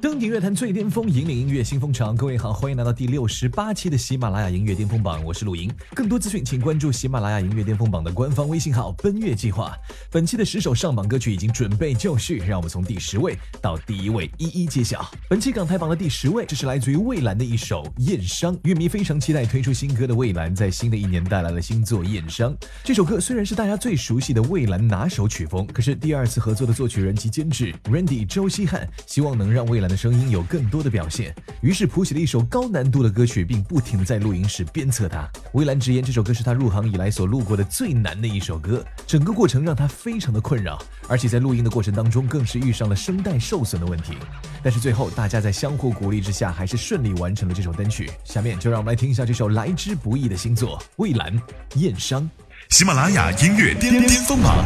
登顶乐坛最巅峰，引领音乐新风潮。各位好，欢迎来到第六十八期的喜马拉雅音乐巅峰榜，我是陆莹。更多资讯，请关注喜马拉雅音乐巅峰榜的官方微信号“奔月计划”。本期的十首上榜歌曲已经准备就绪，让我们从第十位到第一位一一揭晓。本期港台榜的第十位，这是来自于蔚蓝的一首《验伤》。乐迷非常期待推出新歌的蔚蓝，在新的一年带来了新作《验伤》。这首歌虽然是大家最熟悉的蔚蓝拿手曲风，可是第二次合作的作曲人及监制 Randy 周希汉，希望能让蔚蓝的声音有更多的表现，于是谱写了一首高难度的歌曲，并不停的在录音室鞭策他。蔚蓝直言，这首歌是他入行以来所录过的最难的一首歌，整个过程让他非常的困扰，而且在录音的过程当中，更是遇上了声带受损的问题。但是最后，大家在相互鼓励之下，还是顺利完成了这首单曲。下面就让我们来听一下这首来之不易的新作《蔚蓝燕伤》。喜马拉雅音乐巅巅峰榜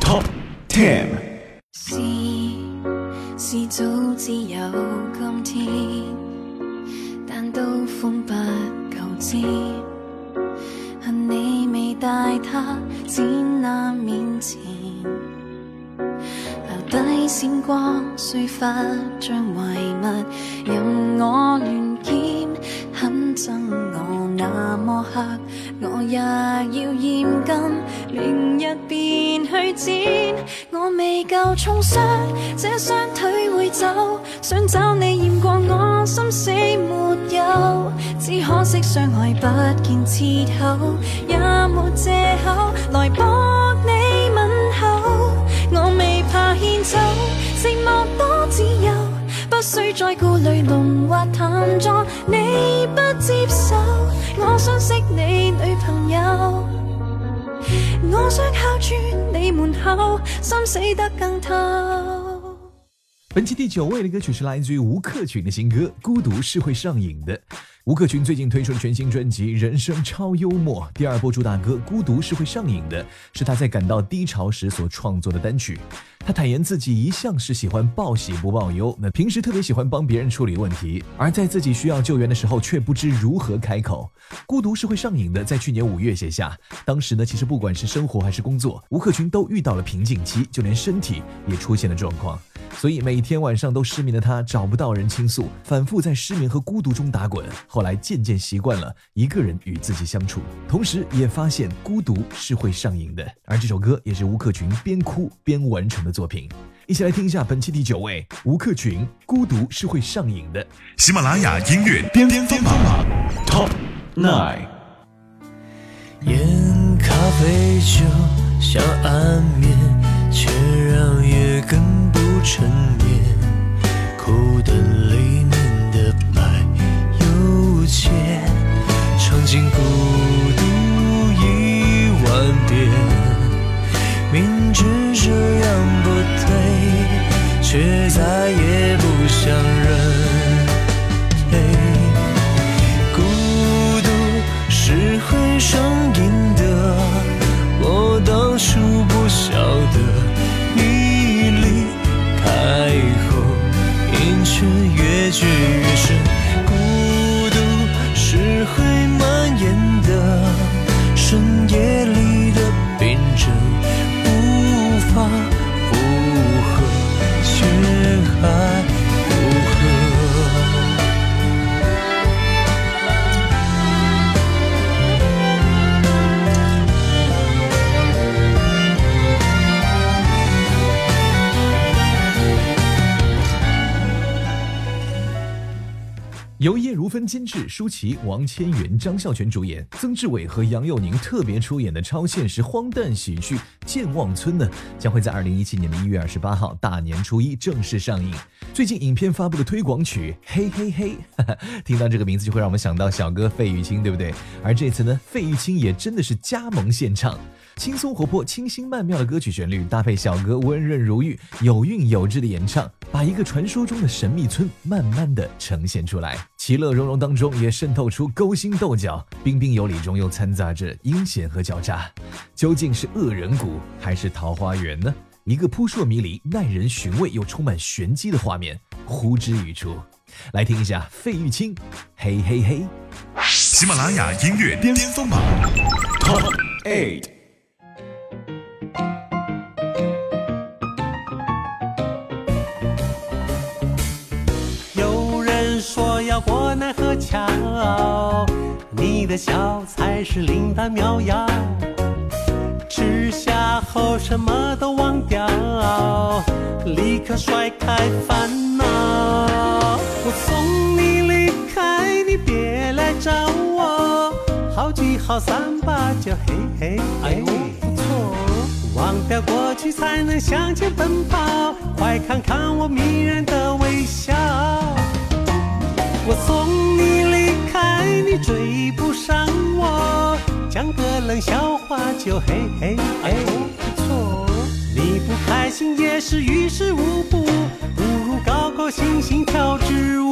Top Ten。是早知有今天，但都歡不夠知。恨你未帶他展那面前，留低閃光，雖忽將遺物任我亂劍，很憎我那麼黑，我也要嚴禁，明日便去剪。我未夠重傷，這雙腿會走，想找你驗過我心死沒有，只可惜傷害不見切口，也沒藉口來博你問候。我未怕献丑，寂寞多自由，不需再顧慮濃或淡妆，你不接受，我想識你女朋友。我想靠住你門口，心死得更透。本期第九位的歌曲是来自于吴克群的新歌《孤独是会上瘾的》。吴克群最近推出了全新专辑《人生超幽默》，第二波主打歌《孤独是会上瘾的》是他在感到低潮时所创作的单曲。他坦言自己一向是喜欢报喜不报忧，那平时特别喜欢帮别人处理问题，而在自己需要救援的时候却不知如何开口。孤独是会上瘾的，在去年五月写下。当时呢，其实不管是生活还是工作，吴克群都遇到了瓶颈期，就连身体也出现了状况。所以每天晚上都失眠的他找不到人倾诉，反复在失眠和孤独中打滚。后来渐渐习惯了一个人与自己相处，同时也发现孤独是会上瘾的。而这首歌也是吴克群边哭边完成的作品。一起来听一下本期第九位吴克群《孤独是会上瘾的》。喜马拉雅音乐巅巅峰榜 Top Nine。烟咖啡就像安眠，却让夜更不沉眠。口袋里面的白又浅，尝尽孤独一万遍。明知这样由叶如芬监制，舒淇、王千源、张孝全主演，曾志伟和杨佑宁特别出演的超现实荒诞喜剧《健忘村》呢，将会在二零一七年的一月二十八号大年初一正式上映。最近影片发布的推广曲《嘿嘿嘿》，哈哈，听到这个名字就会让我们想到小哥费玉清，对不对？而这次呢，费玉清也真的是加盟献唱。轻松活泼、清新曼妙的歌曲旋律，搭配小哥温润如玉、有韵有致的演唱，把一个传说中的神秘村慢慢的呈现出来。其乐融融当中也渗透出勾心斗角，彬彬有礼中又掺杂着阴险和狡诈。究竟是恶人谷还是桃花源呢？一个扑朔迷离、耐人寻味又充满玄机的画面呼之欲出。来听一下费玉清，嘿嘿嘿。喜马拉雅音乐巅峰榜 Top Eight。奈何桥，你的笑才是灵丹妙药。吃下后什么都忘掉，立刻甩开烦恼。我送你离开，你别来找我。好聚好散吧，就嘿嘿嘿，不错。忘掉过去才能向前奔跑，快看看我迷人的微笑。我送你离开，你追不上我，讲个冷笑话就嘿嘿嘿，不错。你不开心也是于事无补，不如高高兴兴跳支舞。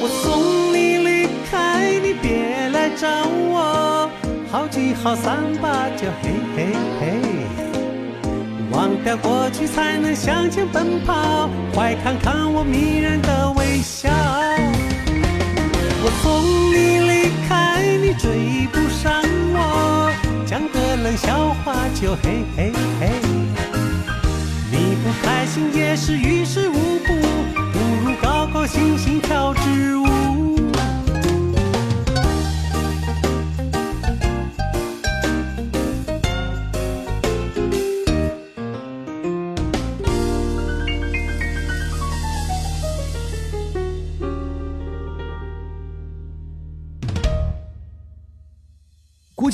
我送你离开，你别来找我，好聚好散吧，就嘿嘿嘿。忘掉过去才能向前奔跑，快看看我迷人的微笑。我送你离开，你追不上我，讲个冷笑话就嘿嘿嘿。你不开心也是于事无补，不如高高兴兴跳支舞。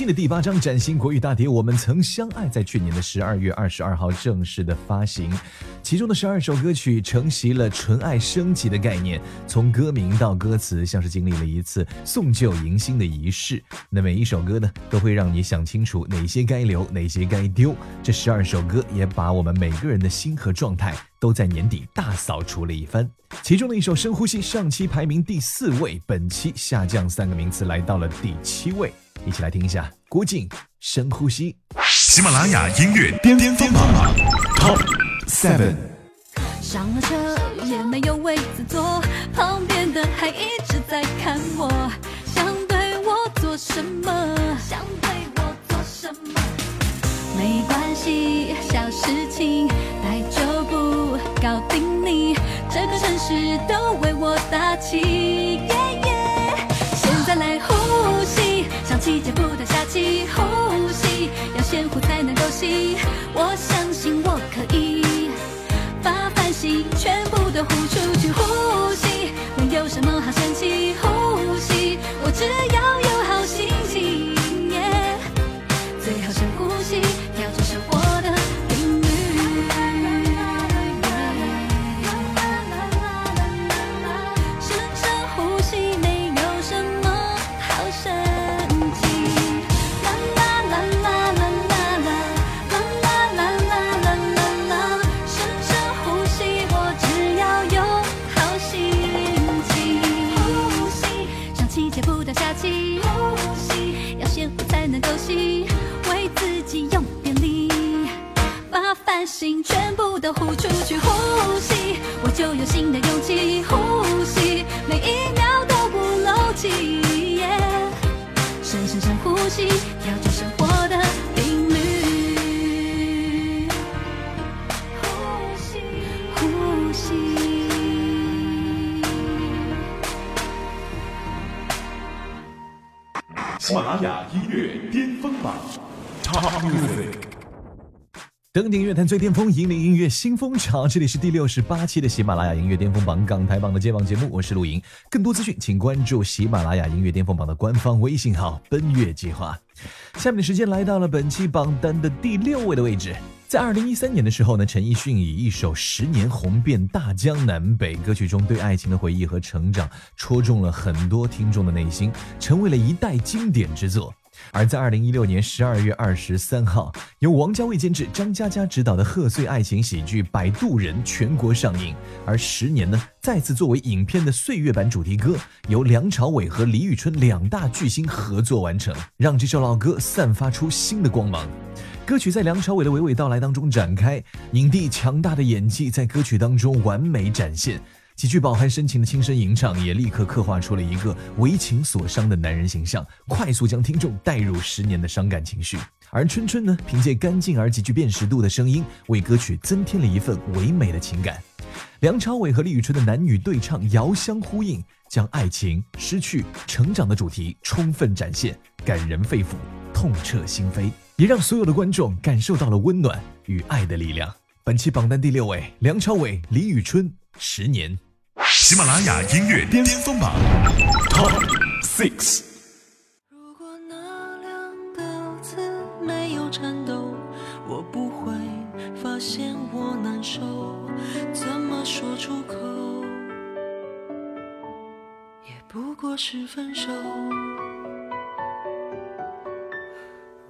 的第八张崭新国语大碟《我们曾相爱》在去年的十二月二十二号正式的发行，其中的十二首歌曲承袭了纯爱升级的概念，从歌名到歌词，像是经历了一次送旧迎新的仪式。那每一首歌呢，都会让你想清楚哪些该留，哪些该丢。这十二首歌也把我们每个人的心和状态都在年底大扫除了一番。其中的一首《深呼吸》，上期排名第四位，本期下降三个名次，来到了第七位。一起来听一下郭靖《深呼吸》。喜马拉雅音乐巅峰榜 Top Seven。上了车也没有位子坐，旁边的还一直在看我，想对我做什么？想对我做什么？没关系，小事情，带就不搞定你。这个城市都为我打气，掉下气，呼吸要先呼才能够吸。我相喜马拉雅音乐巅峰榜 Top Music。登顶乐坛最巅峰，引领音乐新风潮。这里是第六十八期的喜马拉雅音乐巅峰榜港台榜的揭榜节目，我是陆莹。更多资讯，请关注喜马拉雅音乐巅峰榜的官方微信号“奔月计划”。下面的时间来到了本期榜单的第六位的位置。在二零一三年的时候呢，陈奕迅以一首《十年红遍大江南北》歌曲中对爱情的回忆和成长，戳中了很多听众的内心，成为了一代经典之作。而在二零一六年十二月二十三号，由王家卫监制、张嘉佳执导的贺岁爱情喜剧《摆渡人》全国上映。而《十年》呢，再次作为影片的岁月版主题歌，由梁朝伟和李宇春两大巨星合作完成，让这首老歌散发出新的光芒。歌曲在梁朝伟的娓娓道来当中展开，影帝强大的演技在歌曲当中完美展现。几句饱含深情的轻声吟唱，也立刻刻画出了一个为情所伤的男人形象，快速将听众带入十年的伤感情绪。而春春呢，凭借干净而极具辨识度的声音，为歌曲增添了一份唯美的情感。梁朝伟和李宇春的男女对唱遥相呼应，将爱情、失去、成长的主题充分展现，感人肺腑，痛彻心扉，也让所有的观众感受到了温暖与爱的力量。本期榜单第六位，梁朝伟、李宇春，《十年》。喜马拉雅音乐巅峰榜 Top Six。如果那两个字没有颤抖，我不会发现我难受。怎么说出口，也不过是分手。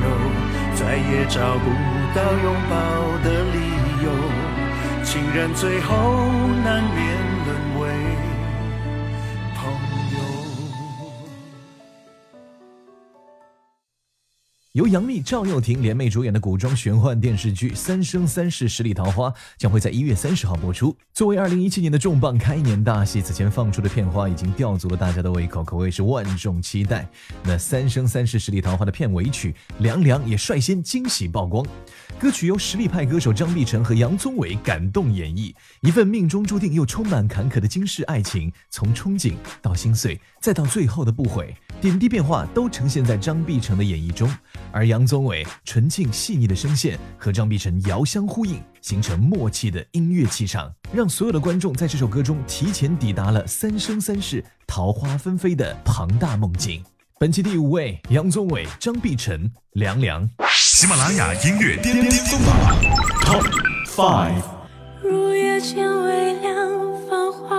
柔，再也找不到拥抱的理由，情人最后难免由杨幂、赵又廷联袂主演的古装玄幻电视剧《三生三世十里桃花》将会在一月三十号播出。作为二零一七年的重磅开年大戏，此前放出的片花已经吊足了大家的胃口，可谓是万众期待。那《三生三世十里桃花》的片尾曲《凉凉》也率先惊喜曝光，歌曲由实力派歌手张碧晨和杨宗纬感动演绎，一份命中注定又充满坎坷的今世爱情，从憧憬到心碎，再到最后的不悔，点滴变化都呈现在张碧晨的演绎中。而杨宗纬纯净细腻的声线和张碧晨遥相呼应，形成默契的音乐气场，让所有的观众在这首歌中提前抵达了三生三世桃花纷飞的庞大梦境。本期第五位，杨宗纬、张碧晨，《凉凉》。喜马拉雅音乐巅巅峰榜 Top Five。如夜渐微凉，繁花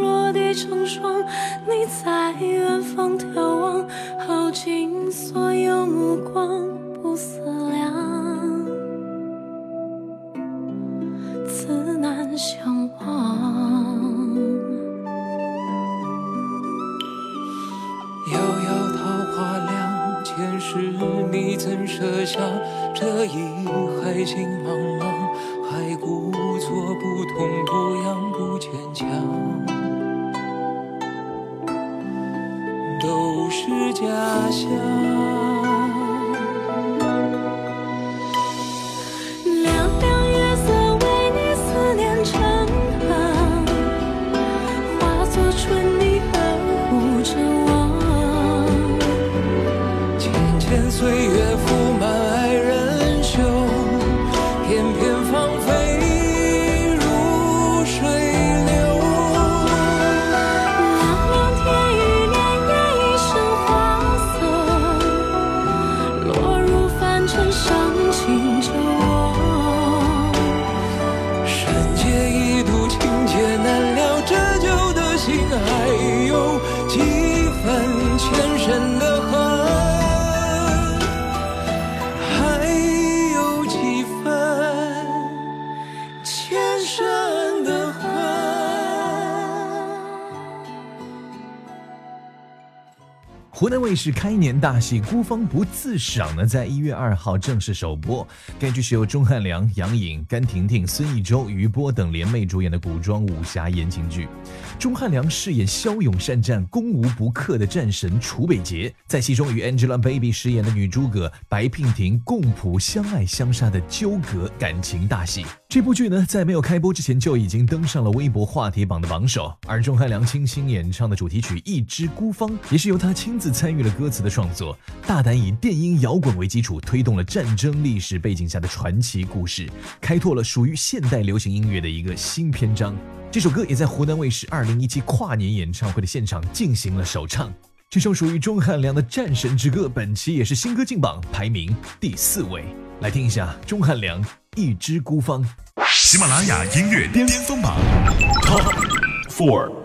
落地成霜。你在远方眺望，耗尽所有目光，不思量，自难相忘。是，你怎舍下这一海情茫茫？还故作不痛不痒不坚强，都是假象。卫视开年大戏《孤芳不自赏》呢，在一月二号正式首播。该剧是由钟汉良、杨颖、甘婷婷、孙艺洲、余波等联袂主演的古装武侠言情剧。钟汉良饰演骁勇善战、攻无不克的战神楚北捷，在戏中与 Angelababy 饰演的女诸葛白娉婷共谱相爱相杀的纠葛感情大戏。这部剧呢，在没有开播之前就已经登上了微博话题榜的榜首。而钟汉良倾心演唱的主题曲《一枝孤芳》，也是由他亲自参与了歌词的创作，大胆以电音摇滚为基础，推动了战争历史背景下的传奇故事，开拓了属于现代流行音乐的一个新篇章。这首歌也在湖南卫视二零一七跨年演唱会的现场进行了首唱。这首属于钟汉良的战神之歌，本期也是新歌进榜排名第四位。来听一下钟汉良《一枝孤芳》。喜马拉雅音乐巅峰榜 Top Four。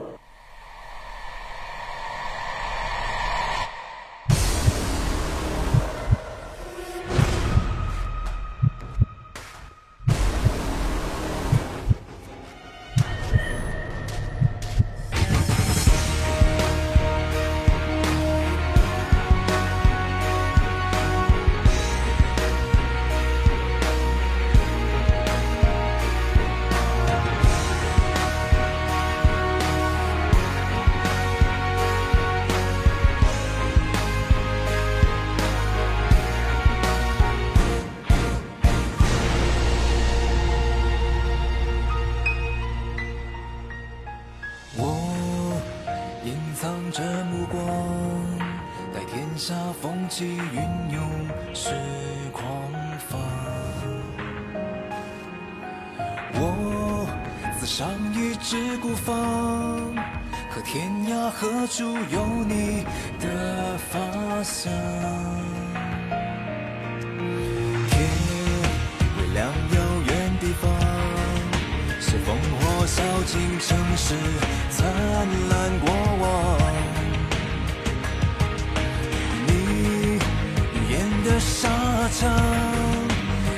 方，可天涯何处有你的发香？天微亮遥远地方。是烽火烧尽城市灿烂过往，你语言的沙场，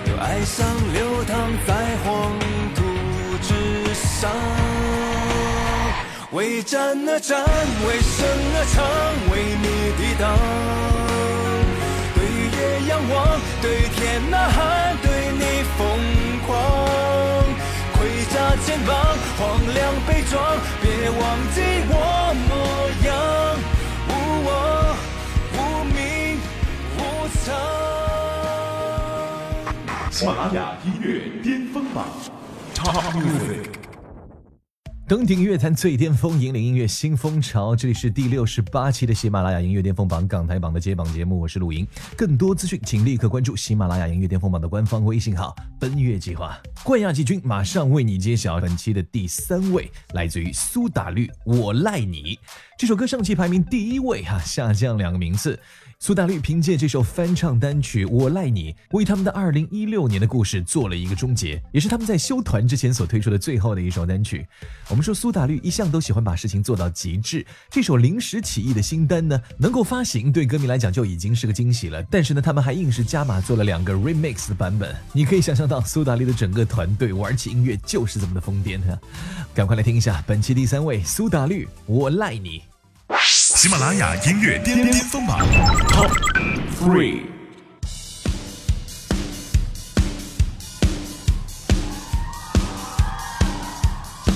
有哀伤流淌在黄土之上。为战而战，为胜而唱，为你抵挡。对月仰望，对天呐喊，对你疯狂。盔甲肩膀，荒凉悲壮，别忘记我模样，无我，无名，无藏。喜马拉雅音乐巅峰榜 Top Music。登顶乐坛最巅峰，引领音乐新风潮。这里是第六十八期的喜马拉雅音乐巅峰榜港台榜的揭榜节目，我是陆莹。更多资讯，请立刻关注喜马拉雅音乐巅峰榜的官方微信号“奔月计划”。冠亚季军马上为你揭晓本期的第三位，来自于苏打绿《我赖你》这首歌，上期排名第一位哈，下降两个名次。苏打绿凭借这首翻唱单曲《我赖你》，为他们的2016年的故事做了一个终结，也是他们在休团之前所推出的最后的一首单曲。我们说苏打绿一向都喜欢把事情做到极致，这首临时起意的新单呢，能够发行对歌迷来讲就已经是个惊喜了。但是呢，他们还硬是加码做了两个 remix 的版本，你可以想象到苏打绿的整个团队玩起音乐就是这么的疯癫哈。赶快来听一下本期第三位苏打绿《我赖你》。喜马拉雅音乐巅巅峰榜 Top Three。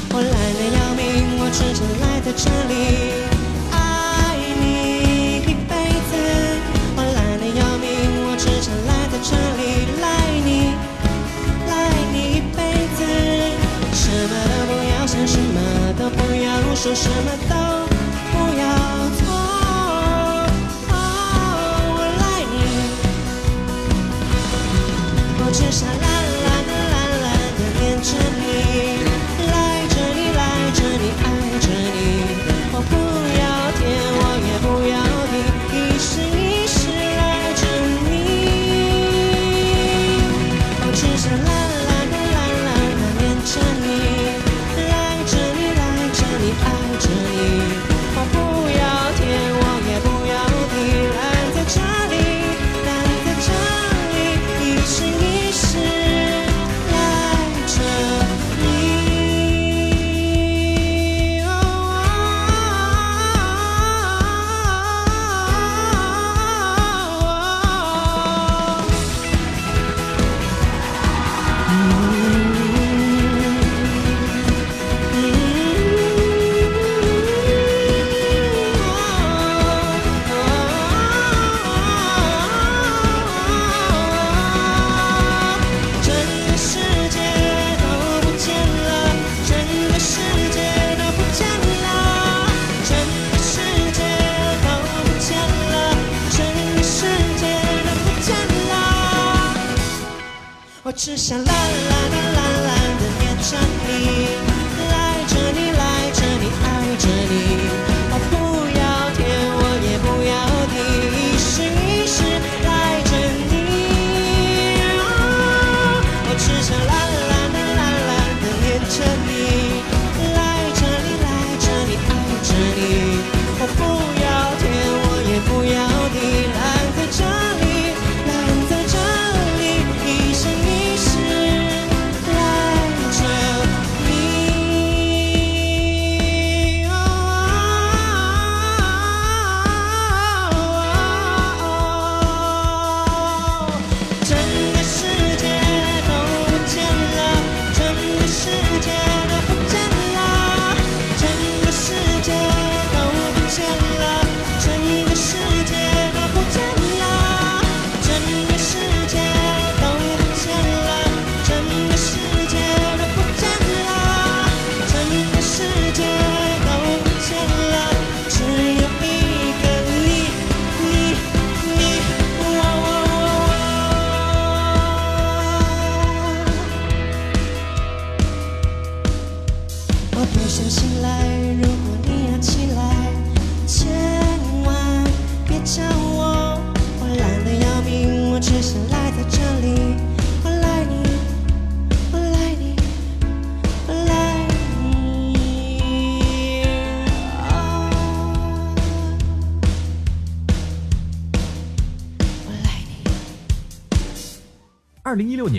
我懒得要命，我只想赖在这里爱你一辈子。我懒得要命，我只想赖在这里赖你，赖你一辈子。什么都不要想，什么都不要说，什么都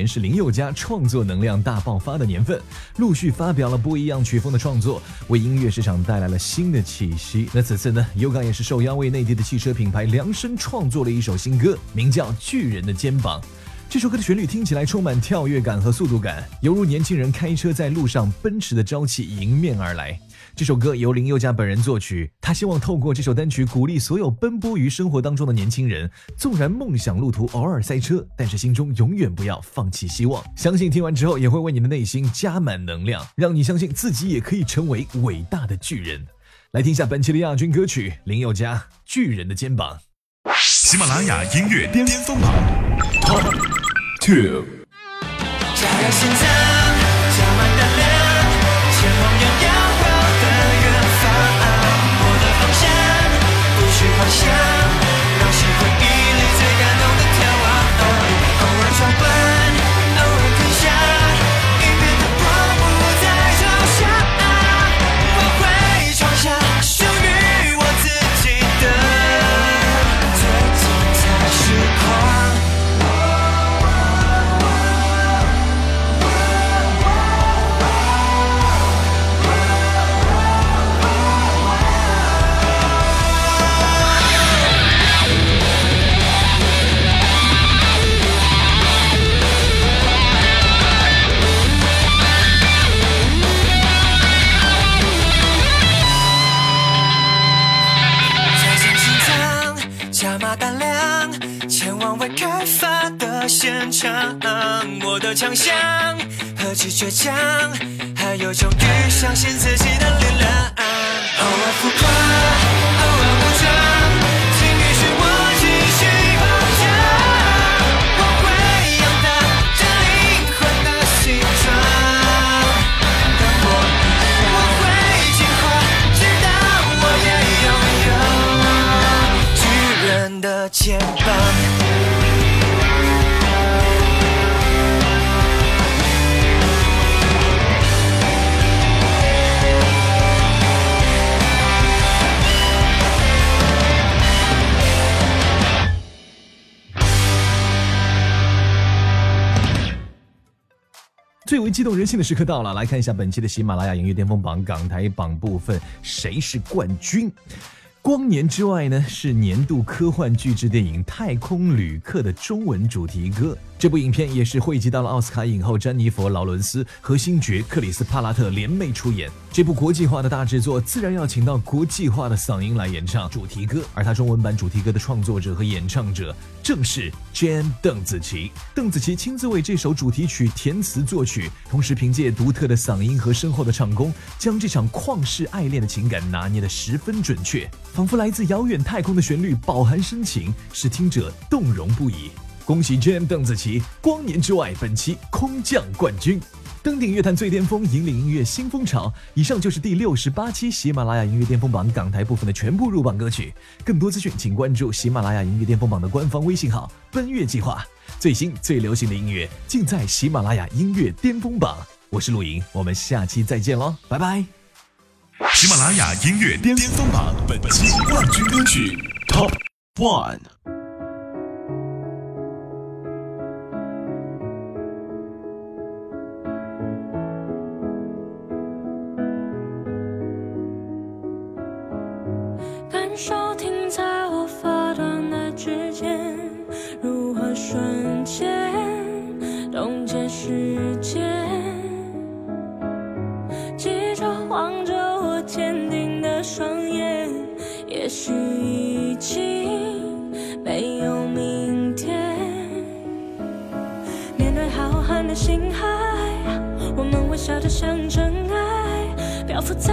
是林宥嘉创作能量大爆发的年份，陆续发表了不一样曲风的创作，为音乐市场带来了新的气息。那此次呢，尤刚也是受邀为内地的汽车品牌量身创作了一首新歌，名叫《巨人的肩膀》。这首歌的旋律听起来充满跳跃感和速度感，犹如年轻人开车在路上奔驰的朝气迎面而来。这首歌由林宥嘉本人作曲，他希望透过这首单曲鼓励所有奔波于生活当中的年轻人，纵然梦想路途偶尔塞车，但是心中永远不要放弃希望。相信听完之后也会为你的内心加满能量，让你相信自己也可以成为伟大的巨人。来听一下本期的亚军歌曲林宥嘉《巨人的肩膀》。喜马拉雅音乐巅峰榜 Top Two。不去最为激动人心的时刻到了，来看一下本期的喜马拉雅音乐巅峰榜港台榜部分，谁是冠军？光年之外呢，是年度科幻巨制电影《太空旅客》的中文主题歌。这部影片也是汇集到了奥斯卡影后詹妮弗·劳伦斯和星爵克里斯·帕拉特联袂出演。这部国际化的大制作，自然要请到国际化的嗓音来演唱主题歌。而他中文版主题歌的创作者和演唱者正是 Jane 邓紫棋。邓紫棋亲自为这首主题曲填词作曲，同时凭借独特的嗓音和深厚的唱功，将这场旷世爱恋的情感拿捏得十分准确，仿佛来自遥远太空的旋律饱含深情，使听者动容不已。恭喜 GM 邓紫棋光年之外本期空降冠军，登顶乐坛最巅峰，引领音乐新风潮。以上就是第六十八期喜马拉雅音乐巅峰榜港台部分的全部入榜歌曲。更多资讯请关注喜马拉雅音乐巅峰榜的官方微信号“奔月计划”，最新最流行的音乐尽在喜马拉雅音乐巅峰榜。我是陆莹，我们下期再见喽，拜拜。喜马拉雅音乐巅峰榜本期冠军歌曲 Top One。心海我们微小得像尘埃漂浮在